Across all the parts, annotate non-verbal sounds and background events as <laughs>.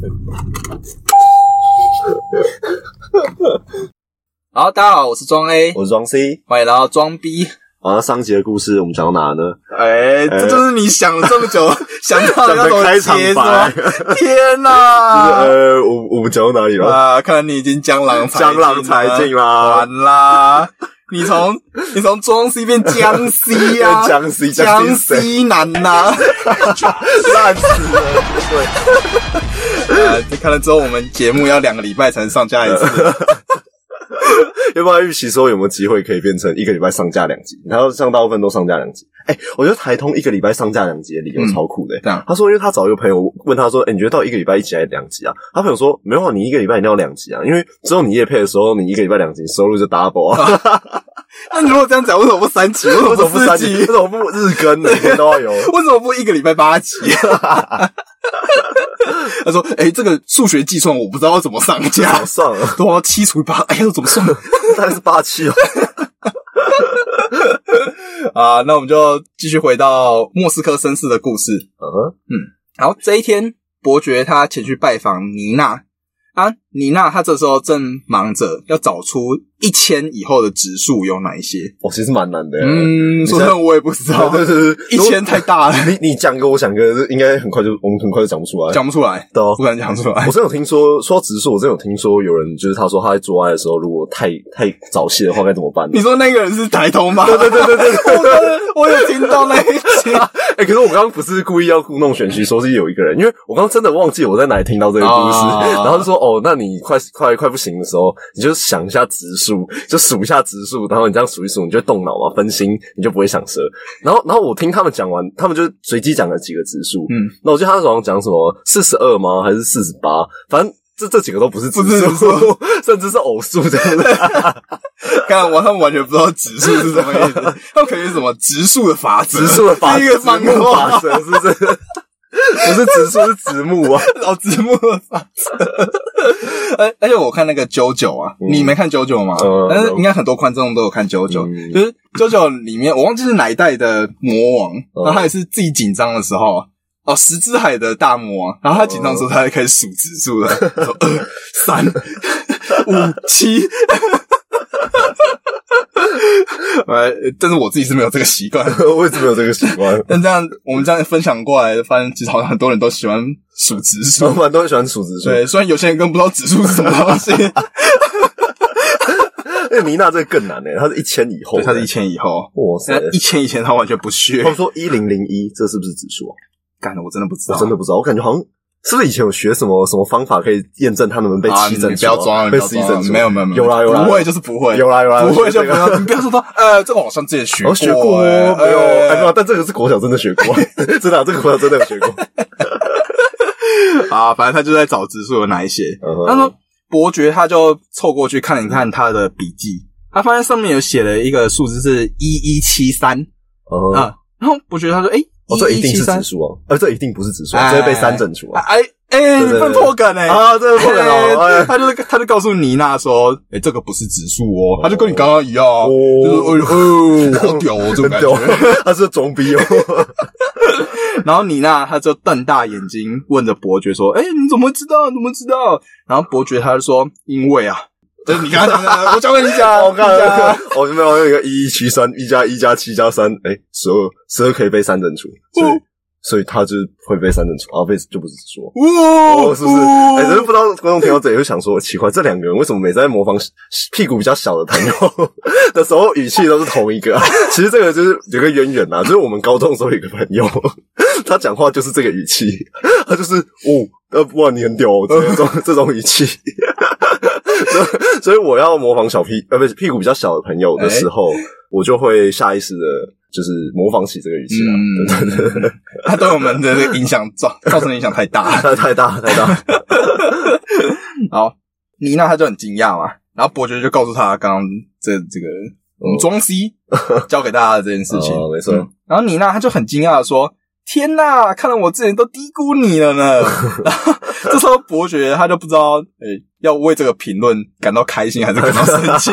<laughs> 好，大家好，我是庄 A，我是庄 C。欢迎来到装 B。好，那上集的故事我们讲到哪呢？哎，这就是你想了这么久 <laughs> 想到的要怎么开场接是白吗？天哪！呃，我我们讲到哪里了？啊，看来你已经江郎才江郎才尽啦！完啦！你从 <laughs> 你从中西变江西啊，江西江江 C 谁 C 男呐、<laughs> 烂死了！对，呃，<laughs> 看了之后，我们节目要两个礼拜才能上架一次。<laughs> 要不然预期说有没有机会可以变成一个礼拜上架两集？然后像大部分都上架两集。哎、我觉得台通一个礼拜上架两集的理由超酷的、他说，因为他找一个朋友问他说：“哎、你觉得到一个礼拜一集还是两集啊？”他朋友说：“没有啊，你一个礼拜一定要两集啊，因为只有你夜配的时候，你一个礼拜两集，收入就 double 啊。<laughs> 那你如果这样讲，为什么不三集？<laughs> 为什么不三集？为什？么不日更？每天都要有？为什么不一个礼拜八集？<laughs> 他说：“哎、这个数学计算我不知道要怎么上架好，算了，<laughs> 都要七除以八，哎呀，怎么算？<laughs> 大概是八七哦。啊，那我们就继续回到莫斯科绅士的故事。嗯哼，然后这一天，伯爵他前去拜访妮娜啊，妮娜她这时候正忙着要找出一千以后的指数有哪一些。哦，其实蛮难的。嗯，说现在真的我也不知道，<laughs> 对对对，一千太大了，你你讲个，我讲个，应该很快就我们很快就讲不出来。讲不出来，对啊不敢讲出来我。真有听说说指数，我真有听说有人就是他说他在做爱的时候，如果太太早泄的话该怎么办呢？你说那个人是抬头吗？对对对对对对我有听到那一集。<laughs> 哎、可是我刚刚不是故意要故弄玄虚，说是有一个人，因为我刚刚真的忘记我在哪里听到这个故事，哦然后就说哦，那你快快快不行的时候，你就想一下植树，就数一下植树，然后你这样数一数，你就动脑嘛，分心，你就不会想蛇。然后然后我听他们讲完，他们就随机讲了几个植数，嗯，那我记得他好像讲什么四十二吗？还是四十八？反正。这这几个都不是指不是指数，<laughs> 甚至是偶数这样的。<laughs> 刚我他们完全不知道指数是什么意思，<laughs> 他们可能是什么植树的法则，植树的法是一个漫子木画法，则是不是？<laughs> 不是直树是直木啊。<laughs> 哦，直木的法则。而 <laughs> 而且我看那个九九啊，嗯你没看九九吗？嗯但是应该很多观众都有看九九、嗯就是九九里面我忘记是哪一代的魔王，嗯然后他也是自己紧张的时候。哦，十之海的大魔王，然后他紧张的时候，他就开始数指数了，说二三五七。<laughs> 呃，但是我自己是没有这个习惯，<laughs> 我一直没有这个习惯。<laughs> 但这样我们这样分享过来，发现其实好像很多人都喜欢数指数老。板都很喜欢数指数，对，虽然有些人根本不知道指数是什么东西，那个妮娜这个更难诶，它是一千以后，对，他是一，千以后，哇塞那！一千以前他完全不屑他。们说一零零一，这是不是指数啊？干了我真的不知道，我真的不知道，我感觉好像是不是以前有学什么什么方法可以验证他能不能被啊，七整除啊？不要装，被十一整除？没有没有没有啦有啦，不会就是不会，有啦有啦，不会就不要，你 <laughs> 不要说到呃，这个我好像之前学我学过欸哦，没有，哎，没有，哎但这个是国小真的学过，<laughs> 真的啊，这个国小真的有学过。<laughs> 啊，反正他就在找指数有哪一些。他说伯爵他就凑过去看一看他的笔记，他发现上面有写了一个数字是一一七三啊，然后伯爵他说，哎，哦，这一定是1173指数哦，呃，这一定不是指数这会被三整除啊。哎哎，你不能破梗哎！啊，这个不能哦，哎他就他就告诉妮娜说：“哎、这个不是指数哦，他就跟你刚刚一样就是哦哦，好屌哦，这种感很屌觉。<laughs> 他是装逼哦。<laughs> 然后妮娜她就瞪大眼睛问着伯爵说：“哎、你怎么会知道？怎么知道？”然后伯爵他就说：“因为啊，就是你刚刚讲的，我教给你讲，<laughs> 我看 <laughs> 我这边有一个一一七三，一加一加七加三，哎，十二，十二可以被三整除，所以哦所以他就是会被三整除，然后被就不是指数。哦哦，是不是？哎，只是不知道观众听到这里会想说，奇怪，这两个人为什么每次在模仿屁股比较小的朋友 <laughs> 的时候，语气都是同一个、啊？<laughs> 其实这个就是有个渊源啊，就是我们高中的时候有一个朋友，<laughs> 他讲话就是这个语气，他就是哦，呃，哇，你很屌、哦，这种这种语气。所以，所以我要模仿小屁呃，不是屁股比较小的朋友的时候，我就会下意识的，就是模仿起这个语气啊。嗯对对对，<laughs> 他对我们的这个影响造造成的影响太大。太太大太大。然后 <laughs> 妮娜她就很惊讶嘛，然后伯爵就告诉她刚刚这这个我们庄 C 教给大家的这件事情，哦没错嗯然后妮娜她就很惊讶的说：“天呐，看来我之前都低估你了呢。<laughs> ”然后这时候伯爵他就不知道，诶、要为这个评论感到开心还是感到生气，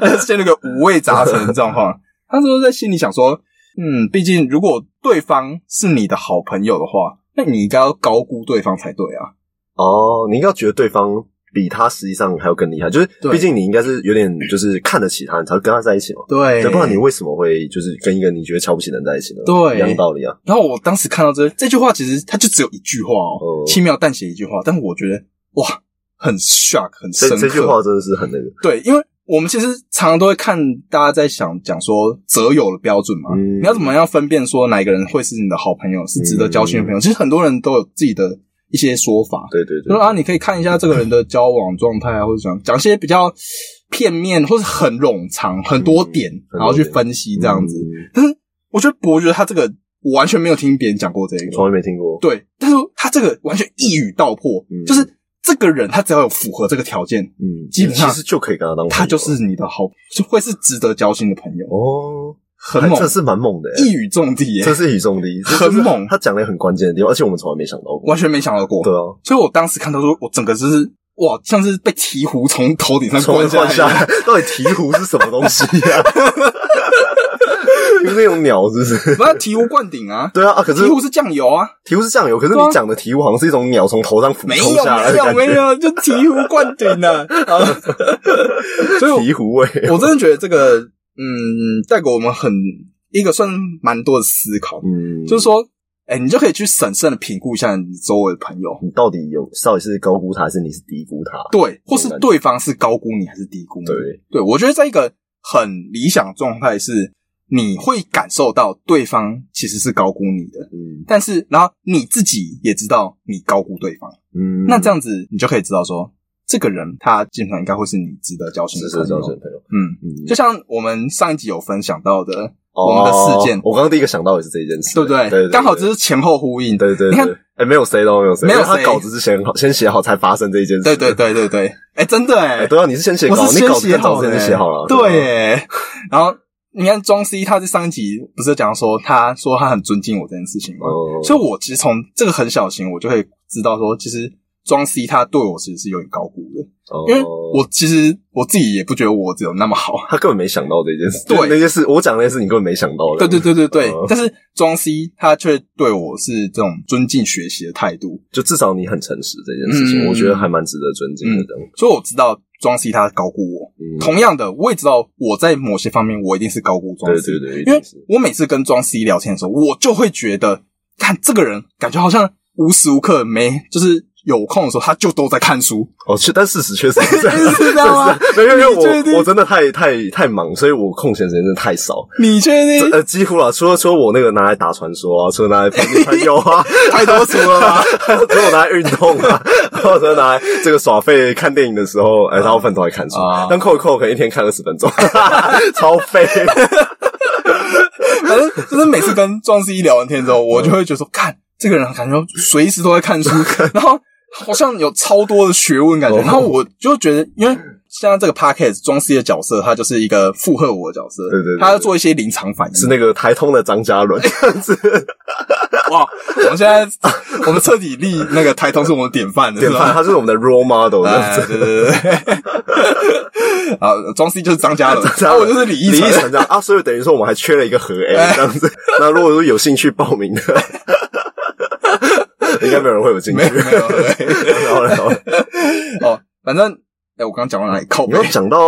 他就陷入一个五味杂陈的状况。他说在心里想说：“嗯，毕竟如果对方是你的好朋友的话，那你应该要高估对方才对啊。”哦，你应该觉得对方比他实际上还要更厉害，就是毕竟你应该是有点就是看得起他，你才会跟他在一起嘛。对对，不然你为什么会就是跟一个你觉得瞧不起的人在一起呢？对一样道理啊。然后我当时看到这这句话，其实它就只有一句话哦，哦轻描淡写一句话，但我觉得哇，很 shock，很深这句话真的是很那个，对，因为我们其实常常都会看大家在想讲说择友的标准嘛，嗯你要怎么样分辨说哪一个人会是你的好朋友，是值得交心的朋友？其实很多人都有自己的一些说法，对对对啊，你可以看一下这个人的交往状态啊，或者讲讲一些比较片面或是很冗长很多点，嗯然后去分析这样子。嗯但是我觉得博觉得他这个我完全没有听别人讲过这个，从来没听过。对，但是他这个完全一语道破，嗯就是这个人他只要有符合这个条件，嗯，基本上其实就可以跟他当朋友，他就是你的好，就会是值得交心的朋友，哦，很猛。这，是蛮猛的欸，一语中的耶，这是一语中的，这很猛。他讲了很关键的地方，而且我们从来没想到过。完全没想到过。对啊，所以我当时看到说，我整个就是哇，像是被鹈鹕从头顶上从灌换下下来到底鹈鹕是什么东西呀？有 <laughs> <laughs> <laughs> 那种鸟是不是？不是醍醐灌顶啊，对啊啊！可是醍醐是酱油啊，醍醐是酱油，可是你讲的醍醐好像是一种鸟从头上俯没有冲下来没有的感觉，没有，就醍醐灌顶啊。啊 <laughs> 所以醍醐味。我真的觉得这个，嗯，带给我们很一个算蛮多的思考，嗯，就是说，哎，你就可以去审慎的评估一下你周围的朋友，你到底有到底是高估他，还是你是低估他？对，或是对方是高估你还是低估你？对，对，我觉得在一个很理想状态是，你会感受到对方其实是高估你的，嗯。但是然后你自己也知道你高估对方，嗯，那这样子你就可以知道说，这个人他基本上应该会是你值得交心的是朋友。心朋友。嗯，嗯，就像我们上一集有分享到的，哦我们的事件。我刚刚第一个想到也是这一件事，对不对？刚好这是前后呼应。对对，你看对，哎，没有谁都没有谁，没有他稿子是先先写好才发生这一件事。对对对对对，哎，真的哎。哎，，对啊，你是先写稿，你稿子写好的，更早之前写好了，啊对耶。然后你看庄 C 他在上一集不是讲说，他说他很尊敬我这件事情吗？哦，所以我其实从这个很小型，我就会知道说，其实庄 C 他对我其实是有点高估的，哦。因为我其实我自己也不觉得我只有那么好。他根本没想到这件事，对。那件事，我讲那件事你根本没想到的，对对对对对，哦。但是庄 C 他却对我是这种尊敬学习的态度，就至少你很诚实这件事情，嗯。我觉得还蛮值得尊敬的。所以我知道庄 C 他高估我。嗯。同样的，我也知道我在某些方面我一定是高估庄对 C，对对，一因为我每次跟庄 C 聊天的时候，我就会觉得，看这个人感觉好像无时无刻没就是有空的时候，他就都在看书。哦，确但事实确实是这样，<laughs> 是这样吗 <laughs> 是因为我我真的太太太忙，所以我空闲时间真的太少。你确定？呃，几乎啦，除了说我那个拿来打传说啊，除了拿来陪女朋友啊，<laughs> 太多书了吧？还有除了我拿来运动啊，或者拿来这个耍废看电影的时候，哎，大部分都在看书啊。但扣一扣，可能一天看二十分钟，超废。反正就是每次跟庄 C 聊完天之后，我就会觉得说，看这个人感觉随时都在看书，然后好像有超多的学问感觉，哦然后我就觉得，因为现在这个 podcast 装 C 的角色，他就是一个附和我的角色，对对对他要做一些临场反应，是那个台通的张嘉伦 <laughs> 哇！我们现在我们彻底立那个台通是我们典范的，典范？他就是我们的 role model 这样哎，对对对对。啊，<laughs> 庄 C 就是张嘉伦，<laughs> 嘉伦啊我就是李李依晨。晨这样啊，所以等于说我们还缺了一个和 A 这样子。那如果说有兴趣报名的，应该没有人会有兴趣。没有没有对然后然后哦，反正哎，我刚刚讲到哪里？靠背你要讲到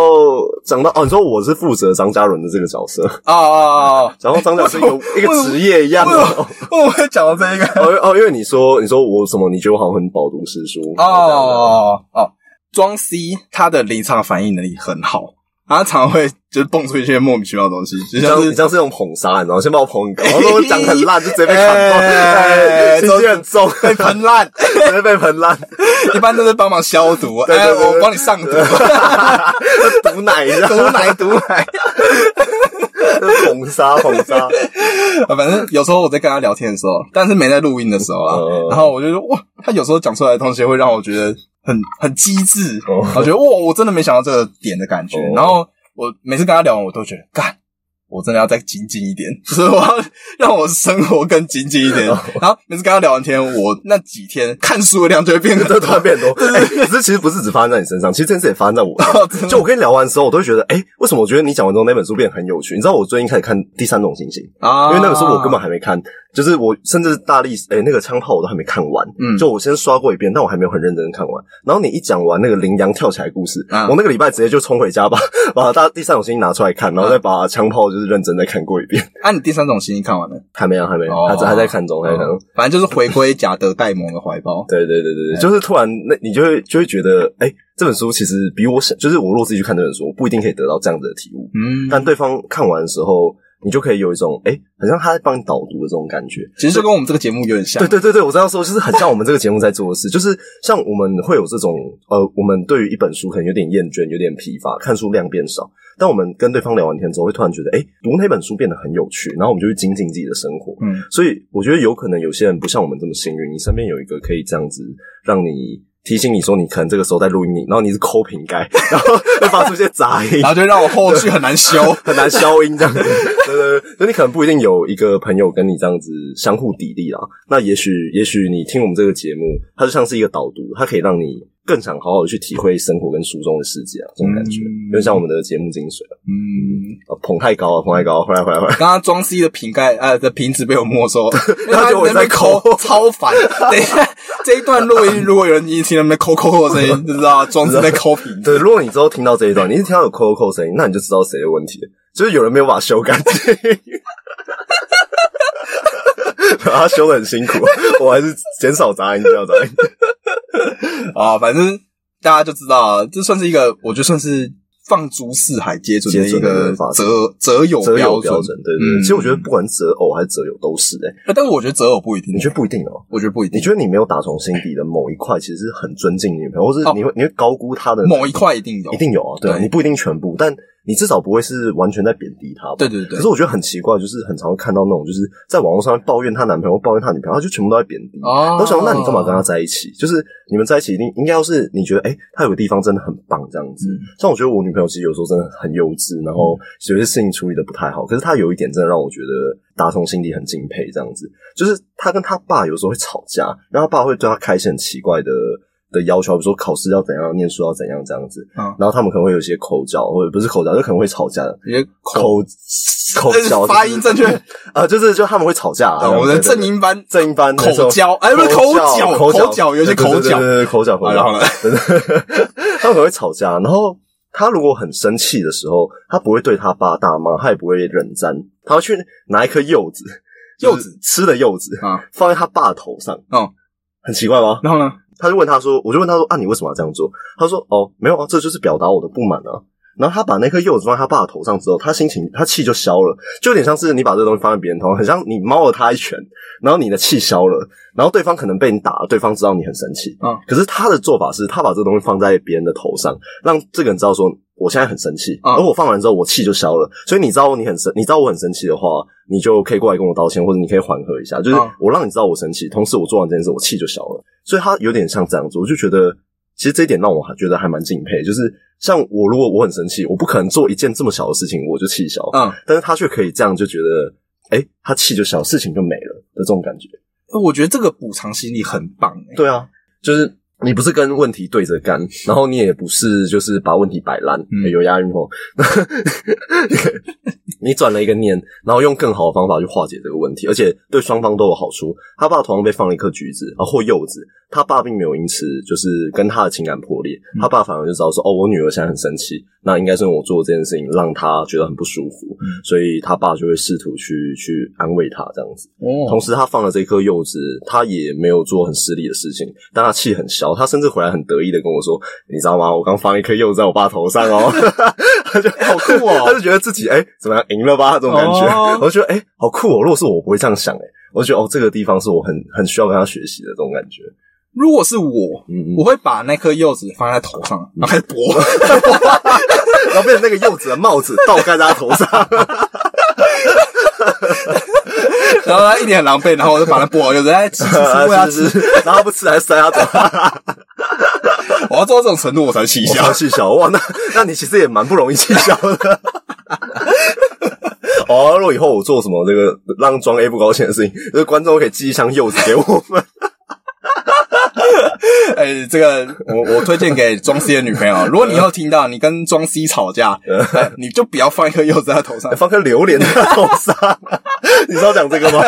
讲到哦，你说我是负责张嘉伦的这个角色，啊啊啊！<laughs> 然后张嘉伦是一个一个职业一样的。哦为什么会讲到这一个？哦哦，因为你说你说我什么？你觉得我好像很饱读诗书哦哦哦，庄 C 他的临场反应能力很好，他常常会就是蹦出一些莫名其妙的东西，就像是样你这样是用捧杀，你知道吗？先把我捧很高，然后如果讲很烂，就直接被砍爆，哎哎，<laughs> 心机很重，被喷烂，<laughs> 直接被喷烂，<laughs> 一般都是帮忙消毒，哎，我帮你上毒，毒奶毒奶毒奶。捧 <laughs> 杀捧杀，<laughs> 啊，反正有时候我在跟他聊天的时候，但是没在录音的时候啊，嗯。然后我就说哇，他有时候讲出来的东西会让我觉得很很机智，哦。我觉得哇，我真的没想到这个点的感觉。哦。然后我每次跟他聊完，我都觉得干，我真的要再精进一点，<laughs> 所以我要让我生活更精进一点。<laughs> 然后每次跟他聊完天，我那几天看书的量就会变得突然变多。<laughs> 哎，可是其实不是只发生在你身上，其实这件事也发生在我。就我跟你聊完之后，我都会觉得，哎，为什么我觉得你讲完之后那本书变得很有趣？你知道我最近开始看《第三种星星》啊，因为那本书我根本还没看。就是我甚至大力哎那个枪炮我都还没看完，嗯，就我先刷过一遍，但我还没有很认真的看完。然后你一讲完那个羚羊跳起来故事，我那个礼拜直接就冲回家把把大第三种星星拿出来看，然后再把枪炮就是认真再看过一遍。啊，你第三种星星看完了？还没有，还没有，还还在看中，还在看中。反正就是回归贾德戴蒙的怀抱。<laughs> 对对对对对，就是突然那你就会就会觉得，哎，这本书其实比我想，就是我如果自己去看这本书，我不一定可以得到这样子的体悟。嗯，但对方看完的时候。你就可以有一种哎，好像他在帮你导读的这种感觉，其实就跟我们这个节目有点像。对对对对，我这样说就是很像我们这个节目在做的事，<laughs> 就是像我们会有这种呃，我们对于一本书可能有点厌倦，有点疲乏，看书量变少。但我们跟对方聊完天之后，会突然觉得哎，读那本书变得很有趣，然后我们就去精进自己的生活。嗯，所以我觉得有可能有些人不像我们这么幸运，你身边有一个可以这样子让你。提醒你说，你可能这个时候在录音，然后你是抠瓶盖，<laughs> 然后会发出一些杂音，<laughs> 然后就让我后续很难消，<laughs> 很难消音这样子。对对对，所以你可能不一定有一个朋友跟你这样子相互砥砺啊。那也许，也许你听我们这个节目，它就像是一个导读，它可以让你。更想好好的去体会生活跟书中的世界啊，这种感觉，有点像我们的节目精髓嗯，捧太高了，捧太高，回来回来回来。刚刚装 C 的瓶盖，呃，的瓶子被我没收，然后我在抠，超烦。等一下，这一段录音，如果有人一听到那抠抠抠的声音，就知道装 C 在抠瓶。对，如果你之后听到这一段，你一听到有抠抠抠声音，那你就知道谁的问题，就是有人没有把它修干净。他修的很辛苦，我还是减少杂音，不要杂音。啊，反正大家就知道，这算是一个，我觉得算是放诸四海皆准的一个择择友标准。对对，其实我觉得不管择偶还是择友都是哎，但是我觉得择偶不一定，你觉得不一定哦？我觉得不一定。你觉得你没有打从心底的某一块，其实是很尊敬女朋友，或是你会你会高估她的某一块，一定有，一定有啊？对，你不一定全部，但。你至少不会是完全在贬低他吧？对对对。可是我觉得很奇怪，就是很常会看到那种，就是在网络上面抱怨她男朋友、抱怨她女朋友，他就全部都在贬低。哦。我想，那你干嘛跟他在一起？就是你们在一起，一定应该要是你觉得，哎，他有个地方真的很棒，这样子。像我觉得我女朋友其实有时候真的很幼稚，然后有些事情处理的不太好。可是她有一点真的让我觉得打从心底很敬佩，这样子。就是她跟她爸有时候会吵架，然后爸会对她开一些很奇怪的。的要求，比如说考试要怎样，念书要怎样，这样子。嗯，然后他们可能会有一些口角，或者不是口角，就可能会吵架。一些口口 <laughs> 角，发音正确 <laughs> 啊，就是就他们会吵架。我们的正音班，正音班口角，哎，不是口角，口角，有些口角，口角，口角。他们可能会吵架，然后他如果很生气的时候，他不会对他爸大骂，他也不会冷战，他会去拿一颗柚子，柚子吃的柚子啊，放在他爸头上。嗯，很奇怪吗？然后呢？他就问他说：“我就问他说啊，你为什么要这样做？”他说：“哦，没有啊，这就是表达我的不满啊。”然后他把那颗柚子放在他爸的头上之后，他心情他气就消了，就有点像是你把这个东西放在别人头上，很像你猫了他一拳，然后你的气消了，然后对方可能被你打了，对方知道你很生气啊。可是他的做法是他把这个东西放在别人的头上，让这个人知道说我现在很生气，而我放完之后我气就消了。所以你知道你很生，你知道我很生气的话，你就可以过来跟我道歉，或者你可以缓和一下，就是我让你知道我生气，同时我做完这件事，我气就消了。所以他有点像这样子，我就觉得其实这一点让我觉得还蛮敬佩。就是像我，如果我很生气，我不可能做一件这么小的事情我就气消，嗯，但是他却可以这样，就觉得，哎，他气就消，事情就没了的这种感觉。我觉得这个补偿心理很棒。对啊，就是你不是跟问题对着干，然后你也不是就是把问题摆烂，有押韵哦。<laughs> 你转了一个念，然后用更好的方法去化解这个问题，而且对双方都有好处。他爸同样被放了一颗橘子啊，或柚子。他爸并没有因此就是跟他的情感破裂，他爸反而就知道说，哦，我女儿现在很生气，那应该是我做这件事情让她觉得很不舒服，所以他爸就会试图去去安慰她这样子。同时，他放了这颗柚子，他也没有做很失礼的事情，但他气很消，他甚至回来很得意的跟我说：“你知道吗？我刚放一颗柚子在我爸头上哦。<laughs> ”他就好酷哦，他就觉得自己哎怎么样赢了吧这种感觉，我就觉得哎好酷哦。如果是我，不会这样想哎，我觉得哦这个地方是我很很需要跟他学习的这种感觉。如果是我，我会把那颗柚子放在头上，然后开始剥，<laughs> 然后变成那个柚子的帽子倒盖在他头上，<laughs> 然后他一脸狼狈，然后我就把他剥，有人在吃吃喂他吃，然后不吃还塞他嘴。我要做到这种程度我才气消，气消哇！那那你其实也蛮不容易气消的。哦，如果以后我做什么这个让装 A 不高兴的事情，就是观众可以寄一箱柚子给我们。哎，这个我我推荐给庄 C 的女朋友，如果你以后听到你跟庄 C 吵架，哎你就不要放一颗柚子在他头上。放颗榴莲在他头上，<laughs> 你知道讲这个吗？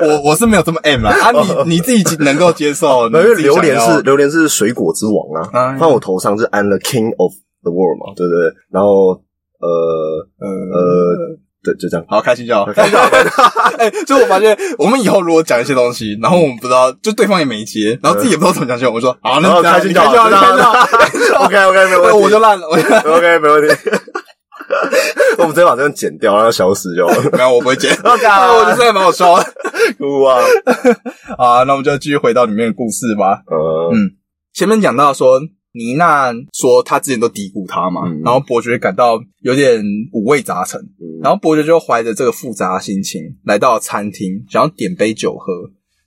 我我是没有这么 M 啊，啊，你你自己能够接受，因为榴莲是榴莲是水果之王啊，哎放我头上是 I'm the king of the world 嘛，对不对？然后呃呃呃，对，就这样。好开心就好。开心就好 <laughs> 哎，就我发现，我们以后如果讲一些东西，然后我们不知道，就对方也没接，然后自己也不知道怎么讲起来，我说好，那开心就好，你开心就好。<laughs> OK <laughs> OK 没问题，我就烂了，OK 没问题。我们直接把这样剪掉，然后消失就好了。没有，我不会剪。OK，啊我觉得这还蛮好笑的。哇，好，那我们就继续回到里面的故事吧。呃，嗯前面讲到说，妮娜说她之前都低估他嘛，嗯然后伯爵感到有点五味杂陈，嗯然后伯爵就怀着这个复杂的心情来到餐厅，想要点杯酒喝。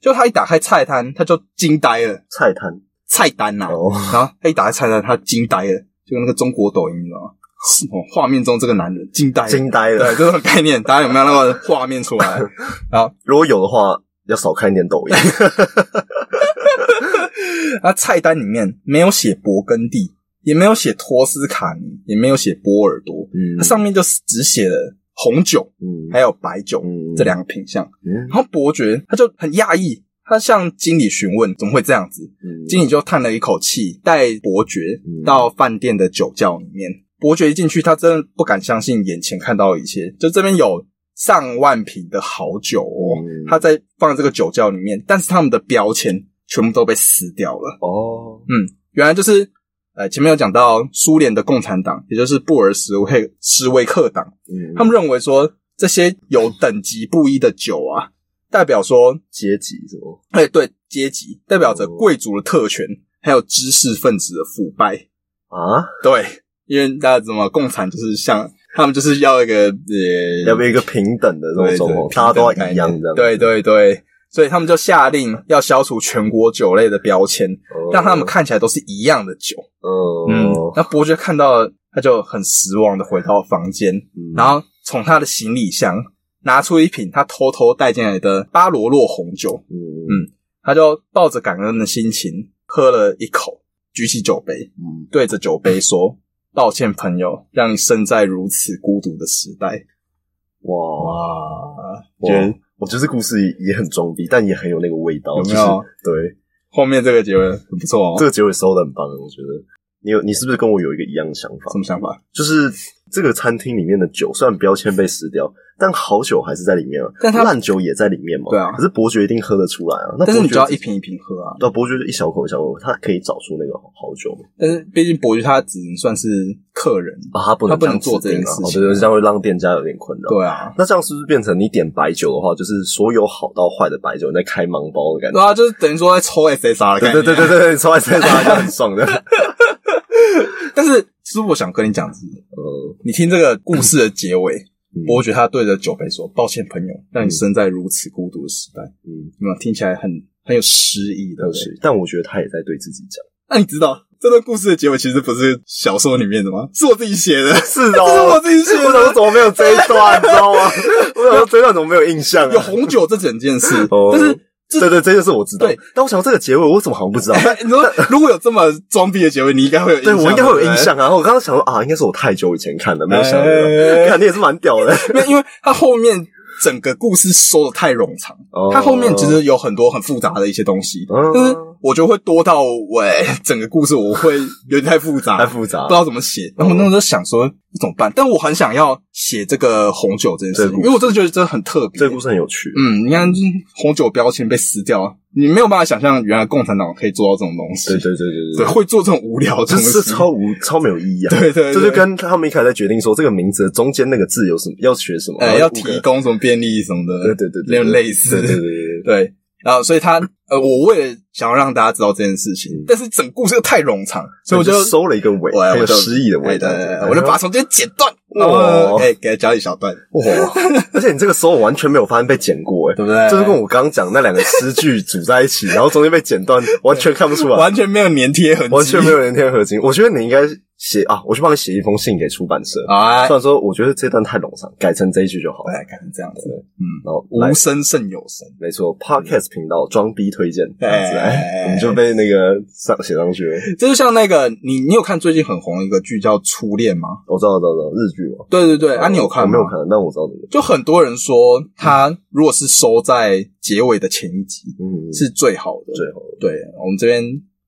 就他一打开菜单，他就惊呆了，菜单菜单呐、哦，然后他一打开菜单，他惊呆了，就跟那个中国抖音，你知道吗？是 <laughs> 哦，画面中这个男人惊呆了，惊呆了对，。这种概念，大家有没有那个画面出来？<laughs> 然后如果有的话，要少看一点抖音。<laughs> 那菜单里面没有写勃艮第，也没有写托斯卡尼，也没有写波尔多，嗯它上面就只写了红酒嗯还有白酒嗯这两个品相。嗯然后伯爵他就很讶异，他向经理询问怎么会这样子，嗯经理就叹了一口气，带伯爵嗯到饭店的酒窖里面。伯爵一进去，他真的不敢相信眼前看到的一切，就这边有上万瓶的好酒哦，嗯他在放在这个酒窖里面，但是他们的标签全部都被撕掉了。哦，嗯原来就是呃，前面有讲到苏联的共产党，也就是布尔什维什维克党，嗯他们认为说这些有等级不一的酒啊，代表说，阶级是吗？哎，对阶级，代表着哦贵族的特权，还有知识分子的腐败。啊，对，因为大家怎么共产就是像他们就是要一个呃，要不要一个平等的这种生活，大家都一样这样。对对对，所以他们就下令要消除全国酒类的标签，哦，让他们看起来都是一样的酒。嗯嗯，那伯爵看到了，他就很失望的回到房间，嗯。然后从他的行李箱拿出一瓶他偷偷带进来的巴罗洛红酒，嗯。嗯他就抱着感恩的心情喝了一口，举起酒杯，嗯，对着酒杯说：“抱歉，朋友，让你生在如此孤独的时代。哇”哇，哇。觉得我觉得这故事也很装逼，但也很有那个味道，有没有就是对，后面这个结尾很不错哦。这个结尾收的很棒，我觉得。你有你是不是跟我有一个一样的想法什？么想法？就是这个餐厅里面的酒，虽然标签被撕掉，但好酒还是在里面啊。但它烂酒也在里面嘛。对啊可是伯爵一定喝得出来啊。那但是你就伯爵要一瓶一瓶喝啊。对啊，伯爵就一小口一小口，他可以找出那个好酒吗？但是毕竟伯爵他只能算是客人，啊，他不能他不能做这件事情这样会让店家有点困扰。对啊，那这样是不是变成你点白酒的话，就是所有好到坏的白酒，你在开盲包的感觉？对啊，就是等于说在抽 SSR 对念。对对对对，抽 S S R 就很爽的。<laughs> 但是其实我想跟你讲的是，呃，你听这个故事的结尾，嗯伯爵他对着酒杯说：“抱歉，朋友，让你生在如此孤独的时代。”嗯，那听起来很很有诗意，对不对？是，但我觉得他也在对自己讲。那你知道这段故事的结尾其实不是小说里面的吗？是我自己写的，<laughs> 是这 <laughs> 是我自己写的我想说。怎么没有这一段，你知道吗？<laughs> 我想说这一段怎么没有印象啊？有红酒这整件事，哦但是这对对，这就是我知道对。但我想到这个结尾，我怎么好像不知道？<laughs> 你说如果有这么装逼的结尾，你应该会有印象，对我应该会有。印象啊！我刚刚想说啊，应该是我太久以前看的，没有想到。哎看你也是蛮屌的。<laughs> 因为，因为他后面整个故事说的太冗长，哦它后面其实有很多很复杂的一些东西，嗯但是我觉得会多到喂，<laughs> 整个故事我会有点太复杂，太复杂。不知道怎么写。然后我那时候想说怎么办，但我很想要写这个红酒这件事因为我真的觉得这很特别。这个故事很有趣。嗯，你看就是红酒标签被撕掉，你没有办法想象原来共产党可以做到这种东西，对对对对对，会做这种无聊的这，是超无超没有意义啊！对对对。这就跟他们一开始在决定说这个名字的中间那个字有什么要学什么，呃要提供什么便利什么的，对对对对，有点类似，对对对。对，然后所以他呃，我为了想要让大家知道这件事情，但是整故事又太冗长，所以我就就收了一个尾，很有诗意的味道对对对，我就把它从中间剪断，然后哇哎给他加一小段，哇！<laughs> 而且你这个时候我完全没有发现被剪过，哎，对不对？就是跟我刚刚讲那两个诗句组在一起，然后中间被剪断，完全看不出来，完全没有粘贴痕迹，完全没有粘贴合金。我觉得你应该写啊，我去帮你写一封信给出版社。啊虽，然说我觉得这段太冗长，改成这一句就好。对，改成这样子，嗯，然后来无声胜有声。没错，Podcast 频道装逼推荐这样子，哎哎，我们就被那个上写上去了。这就像那个你，你有看最近很红的一个剧叫《初恋》吗？我知道，知道，知道，日剧嘛。对对对，啊，你有看没有看，但我知道这个。就很多人说，他如果是收在结尾的前一集嗯，是最好的。最好的。对，我们这边，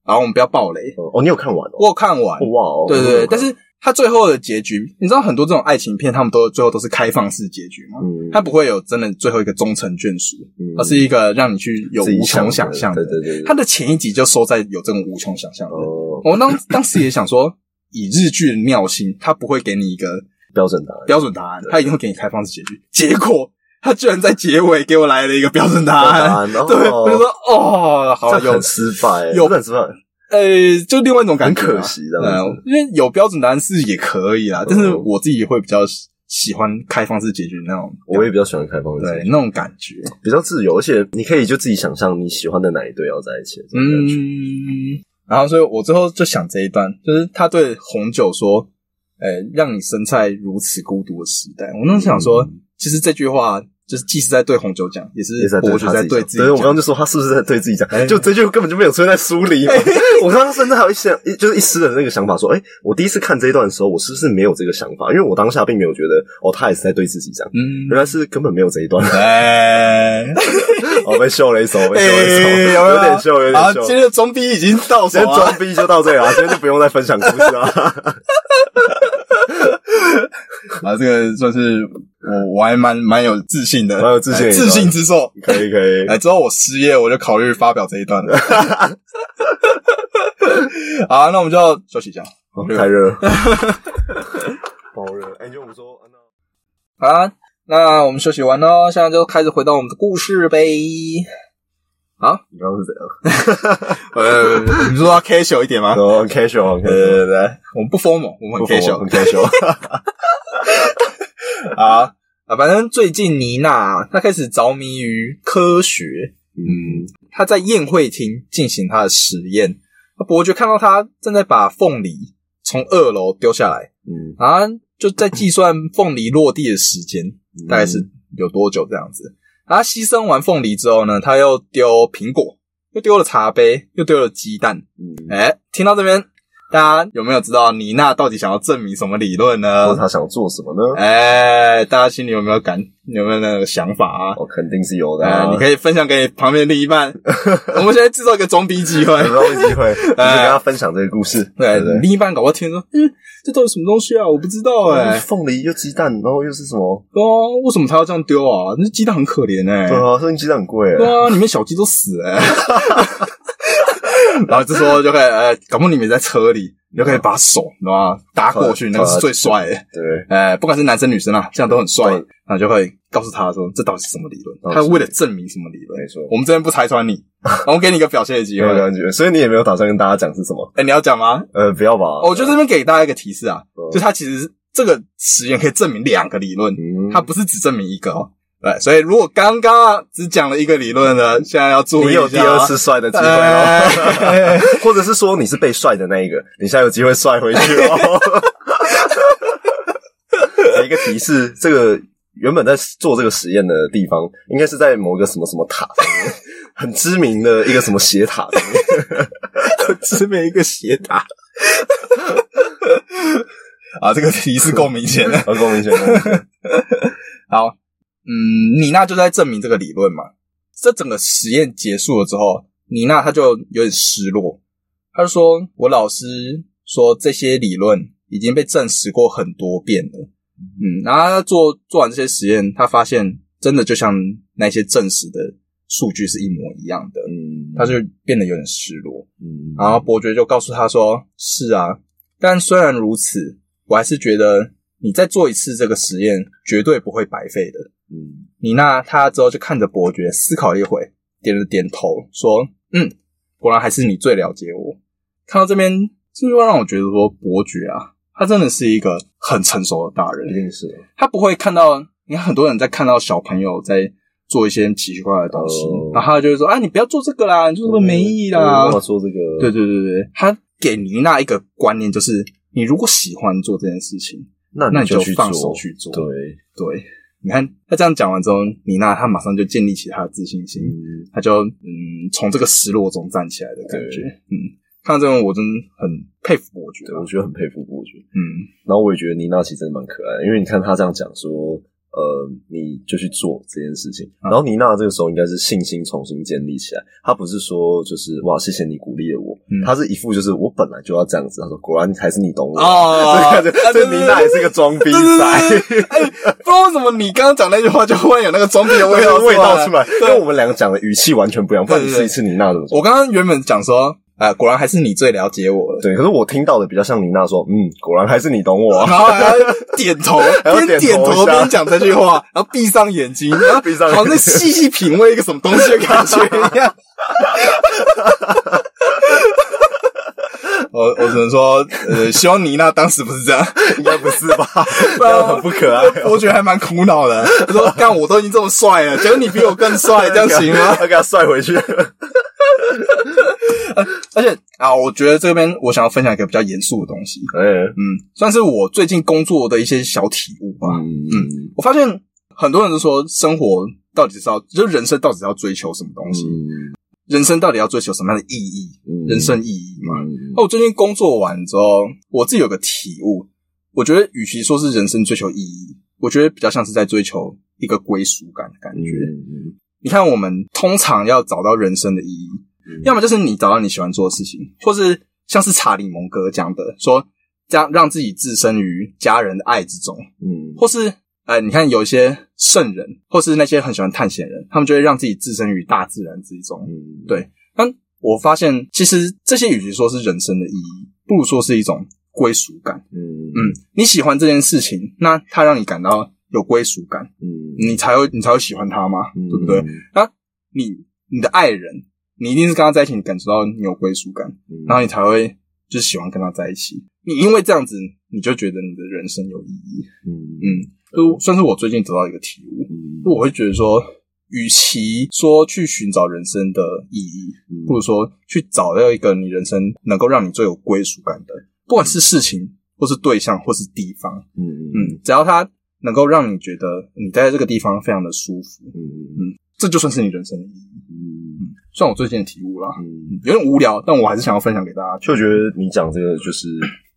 然后我们不要暴雷。哦，你有看完哦？我有看完，哇哦，对对对，但是它最后的结局，你知道很多这种爱情片，他们都最后都是开放式结局吗？嗯，它不会有真的最后一个终成眷属，嗯而是一个让你去有无穷想象的。对对对对。它的前一集就收在有这种无穷想象的。哦，我当当时也想说，以日剧的尿性，它不会给你一个标准答案。标准答案，它一定会给你开放式结局。结果他居然在结尾给我来了一个标准答案，<laughs> 对，我就说哦，好有失败，有很失败，呃，就另外一种感觉啊，很可惜这样子。嗯因为有标准答案是也可以啦，但是嗯我自己会比较喜喜欢开放式结局那种，我也比较喜欢开放式对，那种感觉，比较自由，而且你可以就自己想象你喜欢的哪一对要在一起。嗯，然后所以我最后就想这一段，就是他对红酒说：“呃，让你生在如此孤独的时代。”我那时想说，其实这句话就是既是在对红酒讲，也是也是在对伯爵在他自己讲对自己讲。对我刚刚就说他是不是在对自己讲哎？就这句根本就没有出现在书里嘛。<laughs> 我刚刚甚至还有一想，一就是一丝的那个想法，说，哎，我第一次看这一段的时候，我是不是没有这个想法？因为我当下并没有觉得，哦，他也是在对自己讲，嗯，原来是根本没有这一段。哎，<laughs> 哦，被秀了一手，被秀了哎一手，<laughs> 有点秀，有，点秀。今天的装逼已经到手今天。装逼就到这里了，今天就不用再分享故事了。<laughs> 啊，这个算是我我还蛮蛮有自信的，蛮有自信哎自信之作。可以，可以。哎，之后我失业，我就考虑发表这一段了。<laughs> 好，那我们就要休息一下。哦太热了，<laughs> 好热。哎，就我们说，啊那好啦，那我们休息完喽，现在就开始回到我们的故事呗。好，你刚刚是怎样？<laughs> 呃，你说要 casual 一点吗？哦，casual，对对对，我们不 formal，我们很 casual 很 casual。啊 <laughs> 啊！反正最近妮娜她开始着迷于科学，嗯，她在宴会厅进行她的实验。伯爵看到她正在把凤梨从二楼丢下来，嗯，啊，就在计算凤梨落地的时间，大概是有多久这样子。然后牺牲完凤梨之后呢，他又丢苹果，又丢了茶杯，又丢了鸡蛋。嗯，哎，听到这边，大家有没有知道妮娜到底想要证明什么理论呢或者？她想做什么呢？哎，大家心里有没有感，有没有那个想法啊？哦，肯定是有的你可以分享给你旁边另一半。<laughs> 我们现在制造一个装逼机会。有没有机会，就是跟他分享这个故事？对，对另一半搞不好听说，嗯，这到底什么东西啊？我不知道哎、凤梨又鸡蛋，然后又是什么？哦，为什么他要这样丢啊？那鸡蛋很可怜哎、对啊，生鸡蛋很贵对啊，里面小鸡都死哎、欸。<laughs> <laughs> 然后这时候就可以，呃，搞不好你们在车里，你就可以把手，知道吗？搭过去，那个是最帅的。对，呃，不管是男生女生啊，这样都很帅对。然后就会告诉他说，这到底是什么理论？他为了证明什么理论？没错我们这边不拆穿你，<laughs> 我们给你一个表现的机会。没有感觉，所以你也没有打算跟大家讲是什么？哎，你要讲吗？呃，不要吧。我觉得这边给大家一个提示啊，嗯就他其实这个实验可以证明两个理论，嗯，它不是只证明一个哦。对，所以如果刚刚只讲了一个理论呢，现在要注意一下哦你有第二次帅的机会哎哦，<laughs> 或者是说你是被帅的那一个，你现在有机会帅回去哦。<laughs> 给一个提示，这个原本在做这个实验的地方，应该是在某一个什么什么塔上面，很知名的一个什么斜塔上面。知名一个斜塔。<laughs> 啊，这个提示够明显了。够明显，够明显好，嗯，妮娜就在证明这个理论嘛。这整个实验结束了之后，妮娜她就有点失落，她就说：“我老师说这些理论已经被证实过很多遍了。”嗯，然后她做做完这些实验，他发现真的就像那些证实的数据是一模一样的，嗯，他就变得有点失落。嗯，然后伯爵就告诉他说：“是啊，但虽然如此，我还是觉得你再做一次这个实验绝对不会白费的。”嗯妮娜她之后就看着伯爵思考了一会，点了点头，说：“嗯，果然还是你最了解我。”看到这边，这就让我觉得说，伯爵啊，他真的是一个很成熟的大人一。定是的他不会看到，你看很多人在看到小朋友在做一些奇奇怪怪的东西，哦然后他就会说：“啊，你不要做这个啦，你做这个没意义啦。”干嘛说这个？对对对对，他给妮娜一个观念，就是你如果喜欢做这件事情，那那你就放手去做对，对，你看他这样讲完之后，妮娜她马上就建立起她的自信心，嗯，她就嗯从这个失落中站起来的感觉。嗯，看到这种我真的很佩服伯爵对，。我觉得很佩服伯爵。嗯，然后我也觉得妮娜其实真的蛮可爱的，因为你看她这样讲说，呃，你就去做这件事情。嗯然后妮娜这个时候应该是信心重新建立起来，她不是说就是哇，谢谢你鼓励了我，嗯她是一副就是我本来就要这样子。她说果然还是你懂我。<laughs> 哦这妮娜也是个装逼仔，哎，不知道为什么你刚刚讲那句话就忽然有那个装逼的味道 <laughs> 味道出来，因对为我们两个讲的语气完全不一样。不然你试一次妮娜怎么讲？我刚刚原本讲说，哎，果然还是你最了解我了。对，可是我听到的比较像妮娜说，嗯，果然还是你懂我啊。<laughs> 然后还要点头，边点点头边讲这句话，然后闭上眼睛，<laughs> 然后闭上眼睛好像在细细品味一个什么东西的感觉一样。我我只能说，呃，希望妮娜当时不是这样，<laughs> 应该不是吧？不然很不可爱。我觉得还蛮苦恼的。他说，干，我都已经这么帅了，结果你比我更帅，这样行吗？他给他帅回去。<laughs> 而且啊，我觉得这边我想要分享一个比较严肃的东西，哎，嗯，算是我最近工作的一些小体悟吧。嗯我发现很多人都说，生活到底是要，就是人生到底是要追求什么东西？嗯人生到底要追求什么样的意义？嗯人生意义嘛？嗯那我最近工作完之后，我自己有个体悟，我觉得与其说是人生追求意义，我觉得比较像是在追求一个归属感的感觉。嗯你看，我们通常要找到人生的意义，嗯要么就是你找到你喜欢做的事情，或是像是查理蒙格讲的，说这样让自己置身于家人的爱之中，嗯或是呃，你看有一些圣人，或是那些很喜欢探险人，他们就会让自己置身于大自然之中。嗯对但我发现，其实这些与其说是人生的意义，不如说是一种归属感。嗯嗯，你喜欢这件事情，那它让你感到有归属感，嗯你才会你才会喜欢它嘛，对不对？嗯那你你的爱人，你一定是跟他在一起，你感受到你有归属感，嗯然后你才会就是喜欢跟他在一起。你因为这样子，你就觉得你的人生有意义。嗯嗯，就算是我最近得到一个体悟，嗯就我会觉得说，与其说去寻找人生的意义，嗯不如说去找到一个你人生能够让你最有归属感的，不管是事情，或是对象，或是地方，嗯嗯，只要它能够让你觉得你待在这个地方非常的舒服，嗯这就算是你人生的意义。嗯算我最近的体悟啦，嗯，有点无聊，但我还是想要分享给大家。就觉得你讲这个就是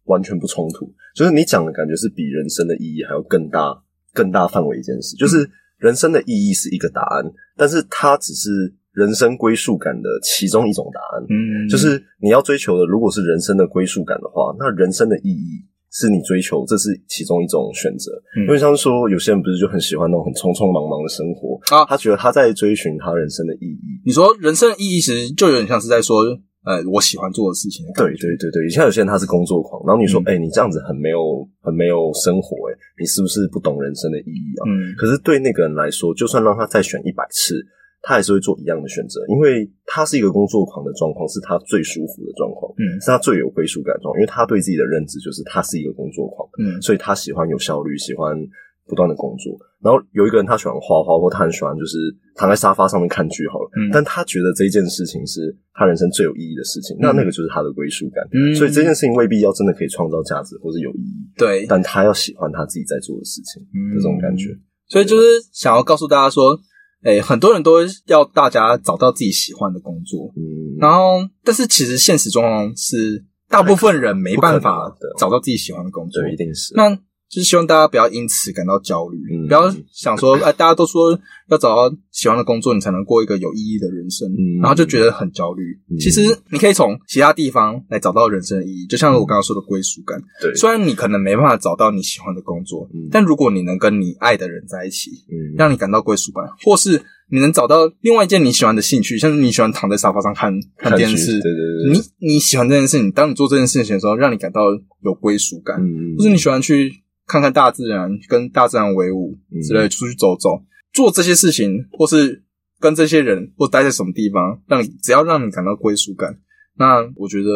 完全不冲突，就是你讲的感觉是比人生的意义还要更大、更大范围一件事。就是人生的意义是一个答案，但是它只是人生归属感的其中一种答案。嗯，就是你要追求的，如果是人生的归属感的话，那人生的意义是你追求，这是其中一种选择。嗯因为像说，有些人不是就很喜欢那种很匆匆忙忙的生活啊他觉得他在追寻他人生的意义。你说人生的意义，其实就有点像是在说，呃，我喜欢做的事情对。对对对，像有些人他是工作狂，然后你说，嗯哎、你这样子很没有很没有生活、哎，你是不是不懂人生的意义啊？嗯可是对那个人来说，就算让他再选一百次，他还是会做一样的选择，因为他是一个工作狂的状况，是他最舒服的状况，嗯是他最有归属感的状况，因为他对自己的认知就是他是一个工作狂，嗯所以他喜欢有效率，喜欢不断的工作。然后有一个人他喜欢画画，或他很喜欢就是躺在沙发上面看剧好了，嗯但他觉得这件事情是他人生最有意义的事情，那那个就是他的归属感。嗯所以这件事情未必要真的可以创造价值或是有意义，对，但他要喜欢他自己在做的事情嗯的这种感觉。所以就是想要告诉大家说，诶、很多人都要大家找到自己喜欢的工作，嗯，然后，但是其实现实状况是，大部分人没办法的找到自己喜欢的工作。对，一定是。那就是希望大家不要因此感到焦虑，嗯不要想说，哎，大家都说要找到喜欢的工作，你才能过一个有意义的人生，嗯然后就觉得很焦虑。嗯其实你可以从其他地方来找到人生的意义，就像我刚刚说的归属感。对，虽然你可能没办法找到你喜欢的工作，嗯但如果你能跟你爱的人在一起，嗯让你感到归属感，或是你能找到另外一件你喜欢的兴趣，像是你喜欢躺在沙发上看看电视，对对对，你你喜欢这件事情，当你做这件事情的时候，让你感到有归属感，嗯或是你喜欢去看看大自然，跟大自然为伍嗯。之类，出去走走，做这些事情，或是跟这些人，或待在什么地方，让你只要让你感到归属感，那我觉得，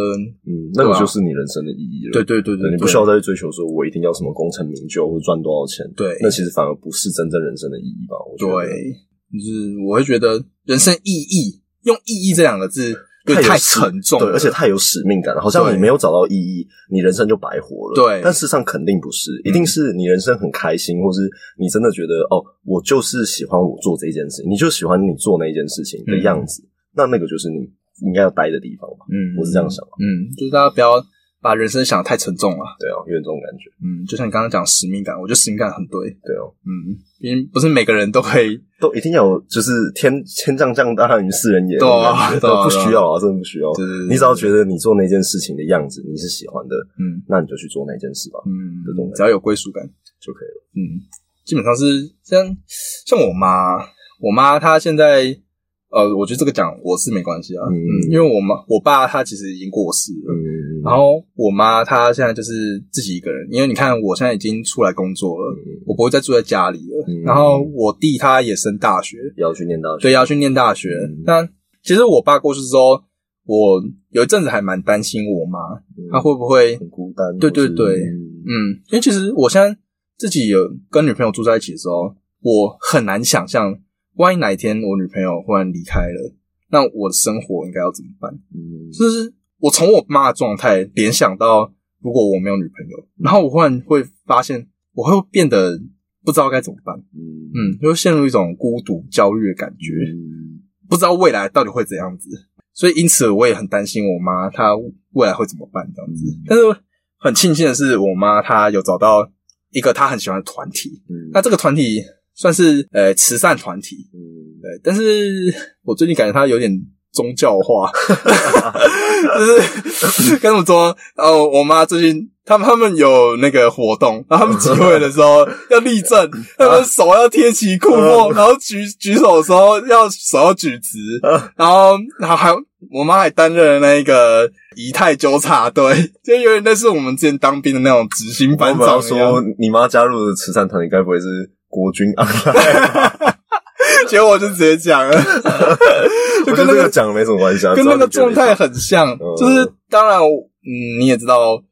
嗯，那个就是你人生的意义了。对对对对，你不需要再去追求说我一定要什么功成名就或者赚多少钱，对。那其实反而不是真正人生的意义吧？我觉得，对，就是我会觉得人生意义，用意义这两个字对太沉重了。而且太有使命感了，好像你没有找到意义，你人生就白活了。对。但事实上肯定不是，一定是你人生很开心，或是你真的觉得哦，我就是喜欢我做这件事情，你就喜欢你做那一件事情的样子，那那个就是你应该要待的地方吧。嗯，我是这样想啊嗯，就是大家不要把人生想得太沉重了。对哦，有点这种感觉。嗯，就像你刚刚讲使命感，我觉得使命感很对。对哦，嗯，因为不是每个人都可以。<laughs> 都一定要有，就是天天降降大任于斯人也，对啊那种感觉对啊不需要啊，真的不需要。对对对你只要觉得你做那件事情的样子你是喜欢的，嗯那你就去做那件事吧，嗯这种只要有归属感，就可以了。嗯，基本上是像像我妈，我妈她现在呃，我觉得这个讲我是没关系啊，嗯嗯，因为我妈我爸他其实已经过世了，嗯，然后我妈她现在就是自己一个人，因为你看我现在已经出来工作了，嗯我不会再住在家里了。嗯然后我弟他也升大学，也要去念大学，对，要去念大学嗯。那其实我爸过世之后，我有一阵子还蛮担心我妈，嗯她会不会很孤单。对对对嗯嗯，因为其实我现在自己有跟女朋友住在一起的时候，我很难想象，万一哪一天我女朋友忽然离开了，那我的生活应该要怎么办？嗯。就是我从我妈的状态联想到，如果我没有女朋友，然后我忽然会发现，我会变得不知道该怎么办，嗯。嗯，就会陷入一种孤独、焦虑的感觉，嗯。不知道未来到底会怎样子，所以因此我也很担心我妈她未来会怎么办这样子。嗯。但是很庆幸的是，我妈她有找到一个她很喜欢的团体，嗯。那这个团体算是呃慈善团体，嗯对，但是 <laughs> 我最近感觉他有点宗教化，<laughs> 就是该怎么说？哦，我妈最近他们他们有那个活动，然后他们集会的时候要立正，他们手要贴起裤缝，然后举举手的时候要手要举直，然后然后还我妈还担任了那个仪态纠察队，<laughs> 就有点类似我们之前当兵的那种执行班长说你妈加入的慈善团体，该不会是国军 online？<laughs> 结果我就直接讲了，<laughs> 就跟那个讲没什么关系啊，跟那个状态很像，嗯。就是当然，嗯，你也知道，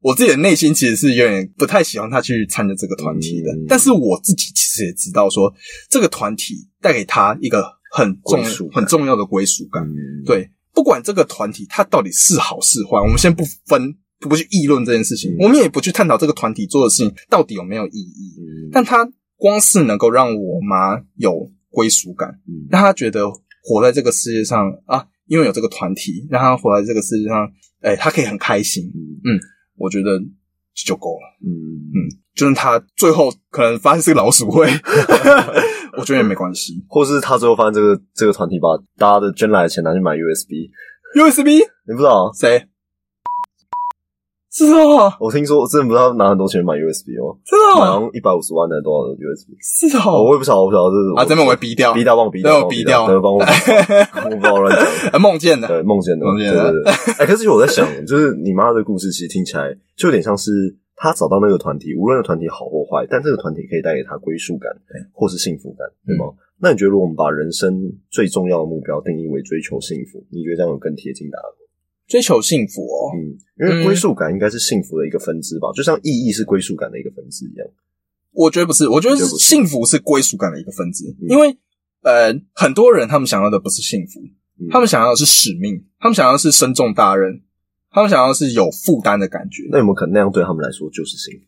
我自己的内心其实是有点不太喜欢他去参加这个团体的，嗯。但是我自己其实也知道说，这个团体带给他一个很重很重要的归属感。嗯，对，不管这个团体它到底是好是坏，我们先不分。不去议论这件事情，嗯。我们也不去探讨这个团体做的事情到底有没有意义。嗯，但他光是能够让我妈有归属感，嗯让她觉得活在这个世界上啊，因为有这个团体，让她活在这个世界上，哎、她可以很开心。嗯我觉得就够了。嗯嗯，就算他最后可能发现是个老鼠会，<laughs> 我觉得也没关系。或是他最后发现这个这个团体把大家的捐来的钱拿去买 USB，USB 你不知道啊？谁？是哦，我听说，我之前不是要拿很多钱买 USB 吗？是哦，买好像一百五十万的多少的 USB？是哦，哦。我也不晓得，我不晓得这是啊，这边我会逼掉，逼掉，帮我逼掉，逼掉对，帮我逼掉，<laughs> 我不知道乱讲。呃 <laughs> 梦见的。对，梦见的，梦见的对对对。哎，可是我在想，<laughs> 就是你妈的故事，其实听起来就有点像是她找到那个团体，无论那个团体好或坏，但这个团体可以带给她归属感，或是幸福感，对吗？那你觉得，如果我们把人生最重要的目标定义为追求幸福，你觉得这样有更贴近答案吗？追求幸福哦，嗯，因为归属感应该是幸福的一个分支吧，就像意义是归属感的一个分支一样。我觉得不是，我觉得是幸福是归属感的一个分支，嗯因为呃，很多人他们想要的不是幸福，嗯他们想要的是使命，他们想要的是身重大任，他们想要的是有负担的感觉。那有没有可能那样对他们来说就是幸福？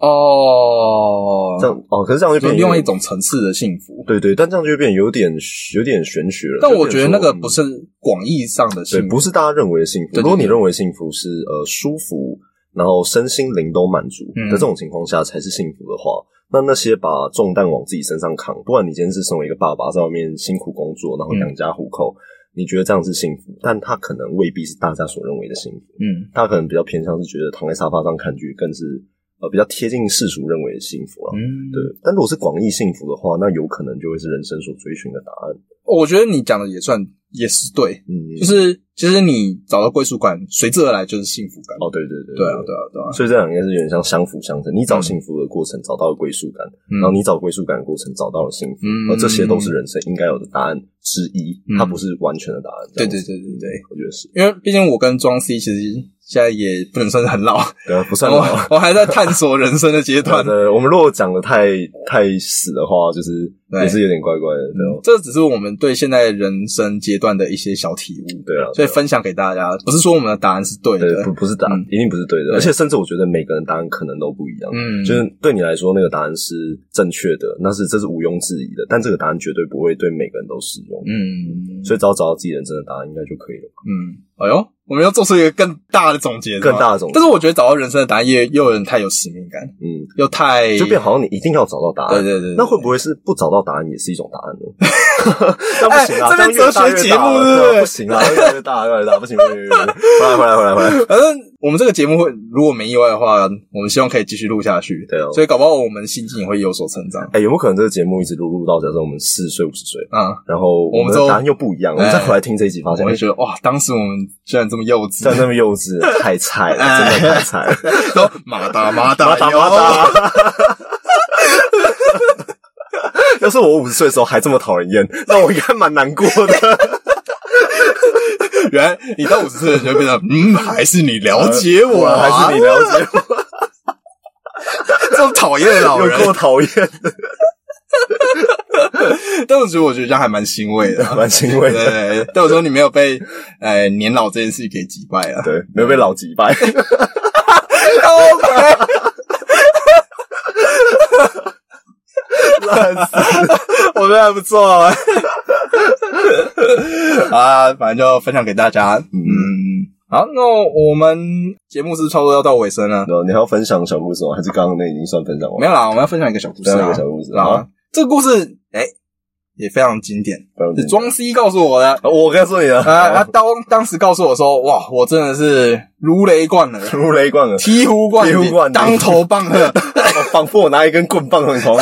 哦，这样哦，可是这样就就变另外一种层次的幸福。对对，但这样就会变有点有点玄学了。但我觉得那个不是广义上的幸对，福，不是大家认为的幸福。如果你认为幸福是呃舒服，然后身心灵都满足嗯的这种情况下才是幸福的话，那那些把重担往自己身上扛，不管你今天是身为一个爸爸在外面辛苦工作，然后养家糊口，你觉得这样是幸福，但他可能未必是大家所认为的幸福。嗯他可能比较偏向是觉得躺在沙发上看剧，更是呃比较贴近世俗认为的幸福了。嗯，对，但如果是广义幸福的话，那有可能就会是人生所追寻的答案。我觉得你讲的也算也是对，嗯，就是其实你找到归属感，随之而来就是幸福感。哦，对对对，对啊，对啊，对啊。所以这两个应该是有点像相辅相成。你找幸福的过程找到了归属感，嗯然后你找归属感的过程找到了幸福，嗯而这些都是人生应该有的答案之一，嗯它不是完全的答案。这对对对对对，我觉得是，因为毕竟我跟庄 C 其实现在也不能算是很老，对啊，不算老。我还在探索人生的阶段。对，我们如果讲的太太死的话，就是对也是有点怪怪的，对哦，这只是我们对现在人生阶段的一些小体悟，对啊，所以分享给大家。不是说我们的答案是对对的，不不是答案嗯，一定不是对的，对而且甚至我觉得每个人答案可能都不一样。嗯，就是对你来说，那个答案是正确的，那是这是毋庸置疑的。但这个答案绝对不会对每个人都适用，嗯，所以只要找到自己人生的答案，应该就可以了。嗯，哎呦，我们要做出一个更大的总结，更大的总结但是我觉得找到人生的答案也又有点太有使命感，嗯，又太就变好像你一定要找到答案。对对对对那会不会是不找到答案也是一种答案呢？<laughs> 那不行啊，哎这边哲学节目大了是不对啊不行啊，越来越大，越来越大，不行，不行，回来，回来，回来，回来。反正我们这个节目会，如果没意外的话，我们希望可以继续录下去。对啊所以搞不好我们心境也会有所成长。哎，有没有可能这个节目一直录录到假设我们四十岁、五十岁，啊、然后我们的答案又不一样，我们再回来听这一集，发现哎我会觉得哇，当时我们居然这么幼稚这，样那么幼稚，太菜了，哎真的太菜了。都马达马达马达马达。要是我五十岁的时候还这么讨人厌，<laughs> 那我应该蛮难过的。<laughs> 原来你到五十岁就会变成嗯，还是你了解我、啊，还是你了解我？这种讨厌的老有人够。讨厌的，<laughs> 但我觉得我觉得这样还蛮欣慰的。蛮欣慰对的。对对，但我说你没有被呃年老这件事给击败了。对，没有被老击败。烂死！我觉得还不错啊。<laughs> 啊，反正就分享给大家。嗯，好，那我们节目是差不多要到尾声了。然后你还要分享小故事吗？还是刚刚那已经算分享完？没有啦，我们要分享一个小故事分享一啊个。小故事啊啊！，这个故事哎、也非常经典，是庄 C 告诉我的。啊我告诉你了，啊，他当当时告诉我说，哇，我真的是如雷贯耳，如雷贯耳，醍醐灌顶当头棒喝。<laughs> 仿佛我拿一根棍棒从你头。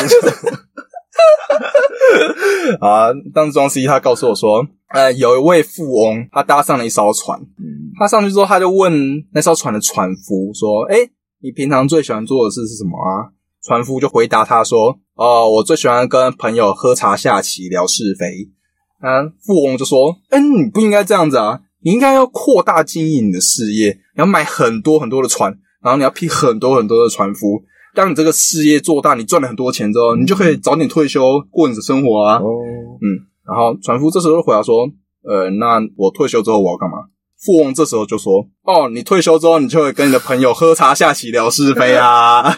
<laughs> 啊，当时庄 C 他告诉我说，呃，有一位富翁，他搭上了一艘船，嗯，他上去之后，他就问那艘船的船夫说：“哎、你平常最喜欢做的事是什么啊？”船夫就回答他说：“哦，我最喜欢跟朋友喝茶、下棋、聊是非。”啊，富翁就说：“哎、你不应该这样子啊，你应该要扩大经营你的事业，你要买很多很多的船，然后你要聘很多很多的船夫。当你这个事业做大，你赚了很多钱之后，你就可以早点退休，过你的生活啊。”哦，然后船夫这时候回答说：“呃，那我退休之后我要干嘛？”富翁这时候就说：“哦，你退休之后，你就会跟你的朋友喝茶、下棋、聊是非啊。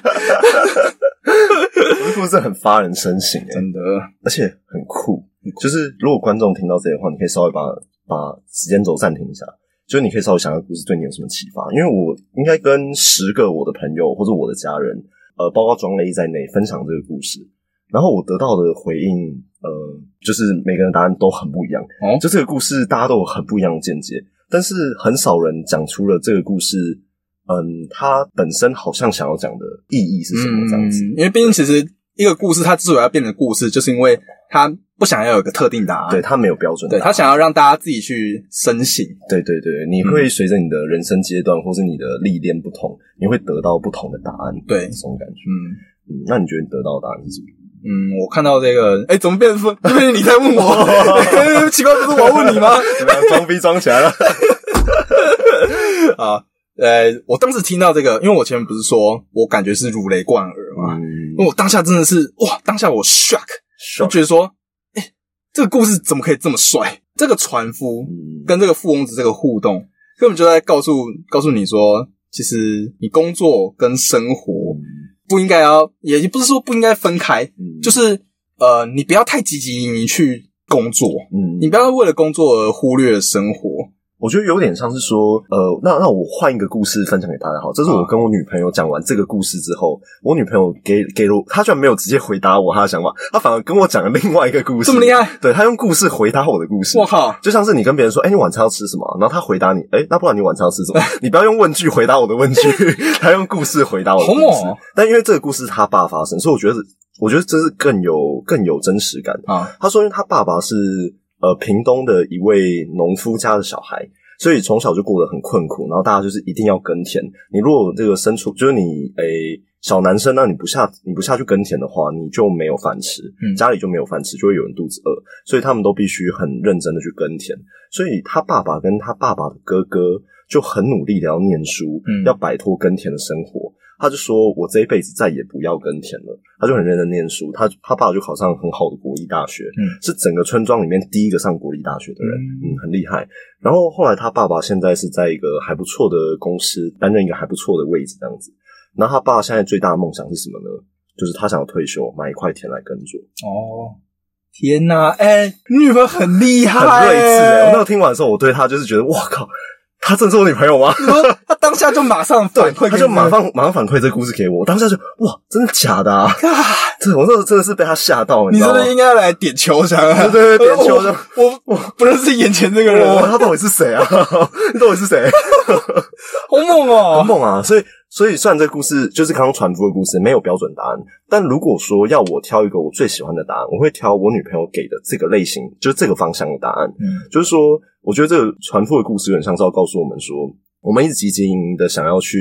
这故事很发人深省”诶，真的，而且很酷。就是如果观众听到这里的话，你可以稍微把把时间轴暂停一下，就是你可以稍微想想故事对你有什么启发。因为我应该跟十个我的朋友或者我的家人，呃，包括庄雷在内分享这个故事，然后我得到的回应，呃，就是每个人答案都很不一样。哦就这个故事大家都有很不一样的见解，但是很少人讲出了这个故事，嗯，它本身好像想要讲的意义是什么这样子。嗯因为毕竟其实一个故事它之所以要变成故事，就是因为它不想要有一个特定答案，对，它没有标准答案，对他想要让大家自己去深省。对对对，你会随着你的人生阶段或是你的历练不同，你会得到不同的答案。对这种感觉。嗯嗯，那你觉得你得到的答案是什么？嗯，我看到这个，哎，怎么变成变成你在问我？<laughs> 奇怪，不是我要问你吗？怎么样？装逼装起来了？<laughs> 啊，呃，我当时听到这个，因为我前面不是说我感觉是如雷贯耳嘛，嗯因为我当下真的是哇，当下我 shock，我觉得说，哎、这个故事怎么可以这么帅？这个船夫嗯跟这个富翁子这个互动，根本就在告诉告诉你说，其实你工作跟生活不应该要，也不是说不应该分开，嗯就是呃，你不要太积极你去工作，嗯你不要为了工作而忽略了生活。我觉得有点像是说，呃，那那我换一个故事分享给大家好。这是我跟我女朋友讲完这个故事之后，我女朋友给给了我，她居然没有直接回答我她的想法，她反而跟我讲了另外一个故事，这么厉害？对，她用故事回答我的故事。我靠！就像是你跟别人说，哎、你晚餐要吃什么？然后他回答你，哎、那不然你晚餐要吃什么？<laughs> 你不要用问句回答我的问句，<laughs> 他用故事回答我的故事。好猛哦但因为这个故事是他爸发生，所以我觉得，我觉得这是更有更有真实感。啊，他说，因为他爸爸是呃屏东的一位农夫家的小孩，所以从小就过得很困苦，然后大家就是一定要耕田。你如果这个牲畜，就是你诶、小男生，那你不下你不下去耕田的话，你就没有饭吃，嗯家里就没有饭吃，就会有人肚子饿，所以他们都必须很认真的去耕田。所以他爸爸跟他爸爸的哥哥就很努力的要念书，嗯要摆脱耕田的生活。他就说我这一辈子再也不要耕田了，他就很认真念书，他他爸就考上很好的国立大学，嗯是整个村庄里面第一个上国立大学的人，嗯嗯，很厉害。然后后来他爸爸现在是在一个还不错的公司担任一个还不错的位置，这样子。然后他爸现在最大的梦想是什么呢？就是他想要退休，买一块田来耕作，哦，天哪！哎、你女朋友很厉害、很睿智哎、我那时哎候听完的时候，我对他就是觉得，哇靠，她真的是我女朋友吗？他当下就马上，反馈他就马上马上反馈这个故事给我，我当下就哇，真的假的啊？<laughs> 啊，这我那时候真的是被他吓到，你知道吗？真的应该来点球场啊！对对对点球场我我我不认识眼前这个人，他到底是谁啊？你到底是谁？好猛哦！好猛啊！所以，所以虽然这个故事就是刚刚传夫的故事，没有标准答案，但如果说要我挑一个我最喜欢的答案，我会挑我女朋友给的这个类型，就是这个方向的答案。嗯就是说，我觉得这个传夫的故事有点像是要告诉我们说，我们一直汲汲营营的想要去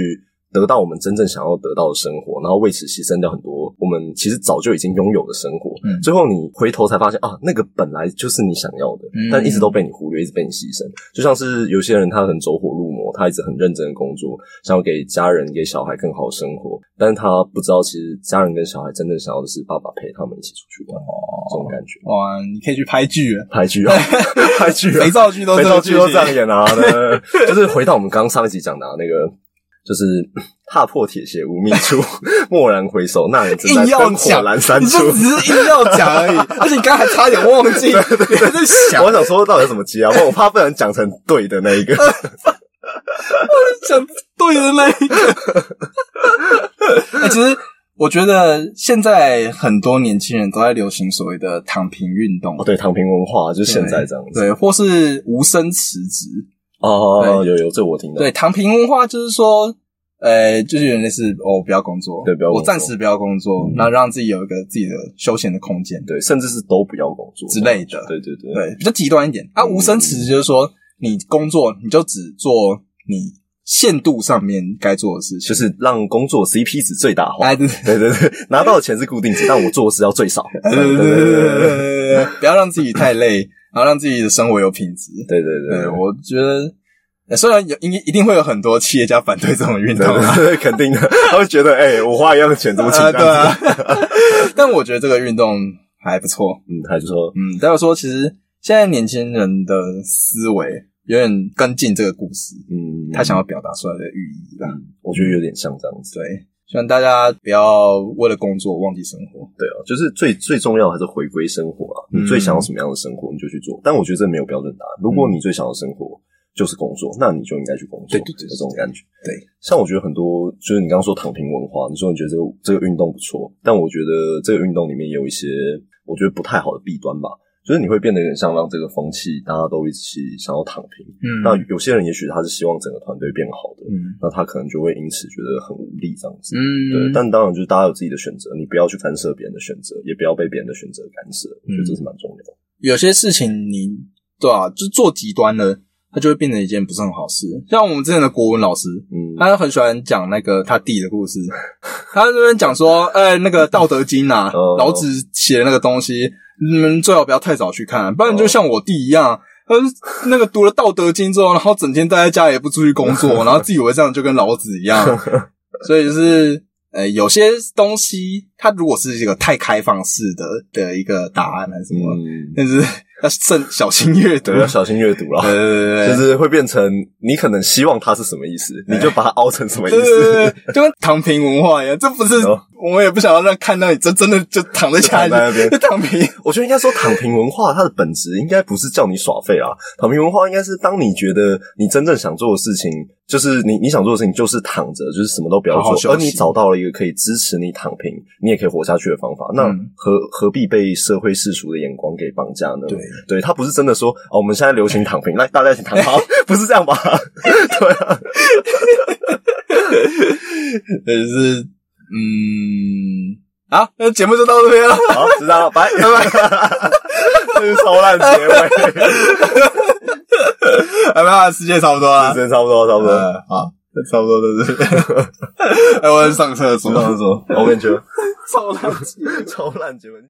得到我们真正想要得到的生活，然后为此牺牲掉很多我们其实早就已经拥有的生活。嗯最后你回头才发现啊，那个本来就是你想要的，嗯但一直都被你忽略，一直被你牺牲。就像是有些人他很走火入魔，他一直很认真的工作，想要给家人、给小孩更好的生活，但是他不知道其实家人跟小孩真正想要的是爸爸陪他们一起出去玩，这种感觉。哇，你可以去拍剧了，拍剧啊，拍剧啊，肥皂剧都肥皂剧都这样演，演啊，对，就是回到我们刚上一集讲的啊那个，就是踏破铁鞋无觅处，<laughs> 蓦然回首，那人正在灯火讲阑珊处。你就只是硬要讲而已，<laughs> 而且你刚才还差点忘记，你还在想我想说到底怎么接啊？我怕不能讲成对的那一个。<laughs> 讲对的那一个。欸其实我觉得现在很多年轻人都在流行所谓的躺平运动，哦，对，躺平文化就是现在这样子。对，或是无声辞职。哦，有有，这我听到。对，躺平文化就是说，呃，就是有点类似哦，不要工作，对不要工作。我暂时不要工作嗯，然后让自己有一个自己的休闲的空间。对，甚至是都不要工作之类的。对对对，对，比较极端一点。啊，嗯无声辞职就是说，你工作你就只做你限度上面该做的事情，就是让工作 CP 值最大化。哎，对。对对对，拿到的钱是固定值，但我做的事要最少。<laughs> 对对对对对对，<laughs> 不要让自己太累，<laughs> 然后让自己的生活有品质。对对对对，我觉得。呃虽然有应一定会有很多企业家反对这种运动啊，对对，肯定的，<laughs> 他会觉得，哎、我花一样的钱，怎么请对啊？，但我觉得这个运动还不错。嗯，他就说，嗯，代表说其实现在年轻人的思维有点跟进这个故事，嗯，他想要表达出来的寓意啦。嗯，我觉得有点像这样子。对，希望大家不要为了工作忘记生活。对啊，就是最最重要的还是回归生活啊。嗯你最想要什么样的生活，你就去做。但我觉得这没有标准答案。如果你最想要的生活就是工作，那你就应该去工作。对对对对这种感觉。对，像我觉得很多，就是你刚刚说躺平文化，你说你觉得这个这个运动不错，但我觉得这个运动里面也有一些我觉得不太好的弊端吧。就是你会变得有点像让这个风气大家都一起想要躺平。嗯那有些人也许他是希望整个团队变好的，嗯那他可能就会因此觉得很无力这样子。嗯对，但当然就是大家有自己的选择，你不要去干涉别人的选择，也不要被别人的选择干涉。我觉得这是蛮重要的。有些事情你对啊，就做极端了，它就会变成一件不是很好事。像我们之前的国文老师，嗯，他很喜欢讲那个他弟的故事。他这边讲说，哎、那个《道德经》啊，哦老子写的那个东西，你们最好不要太早去看，不然就像我弟一样。他那个读了《道德经》之后，然后整天待在家里也不出去工作，<laughs> 然后自以为这样就跟老子一样，所以就是呃，有些东西它如果是一个太开放式的的一个答案还是什么，嗯，但是要慎小心阅读，，<laughs> 要小心阅读了。对对对对，就是会变成你可能希望它是什么意思，你就把它凹成什么意对对思。对对，就跟躺平文化一样，这不是哦我们也不想要让看到你真真的就躺在家里就躺平。我觉得应该说躺平文化它的本质应该不是叫你耍废啊，躺平文化应该是当你觉得你真正想做的事情，就是你你想做的事情就是躺着，就是什么都不要做，好好而你找到了一个可以支持你躺平，你也可以活下去的方法，那嗯。何何必被社会世俗的眼光给绑架呢？对，对，他不是真的说哦，我们现在流行躺平，来大家一起躺好，<laughs> 不是这样吧？<laughs> 对啊，<laughs> 就是嗯，好，那节目就到这边了。好，知道了，拜拜是超烂结尾，还没有，时间差不多了时。间差不多，差不多。呃好，差不多到这边。<laughs> 哎，我要上厕所。上厕所，我跟你说，<laughs> 超烂。超烂结尾。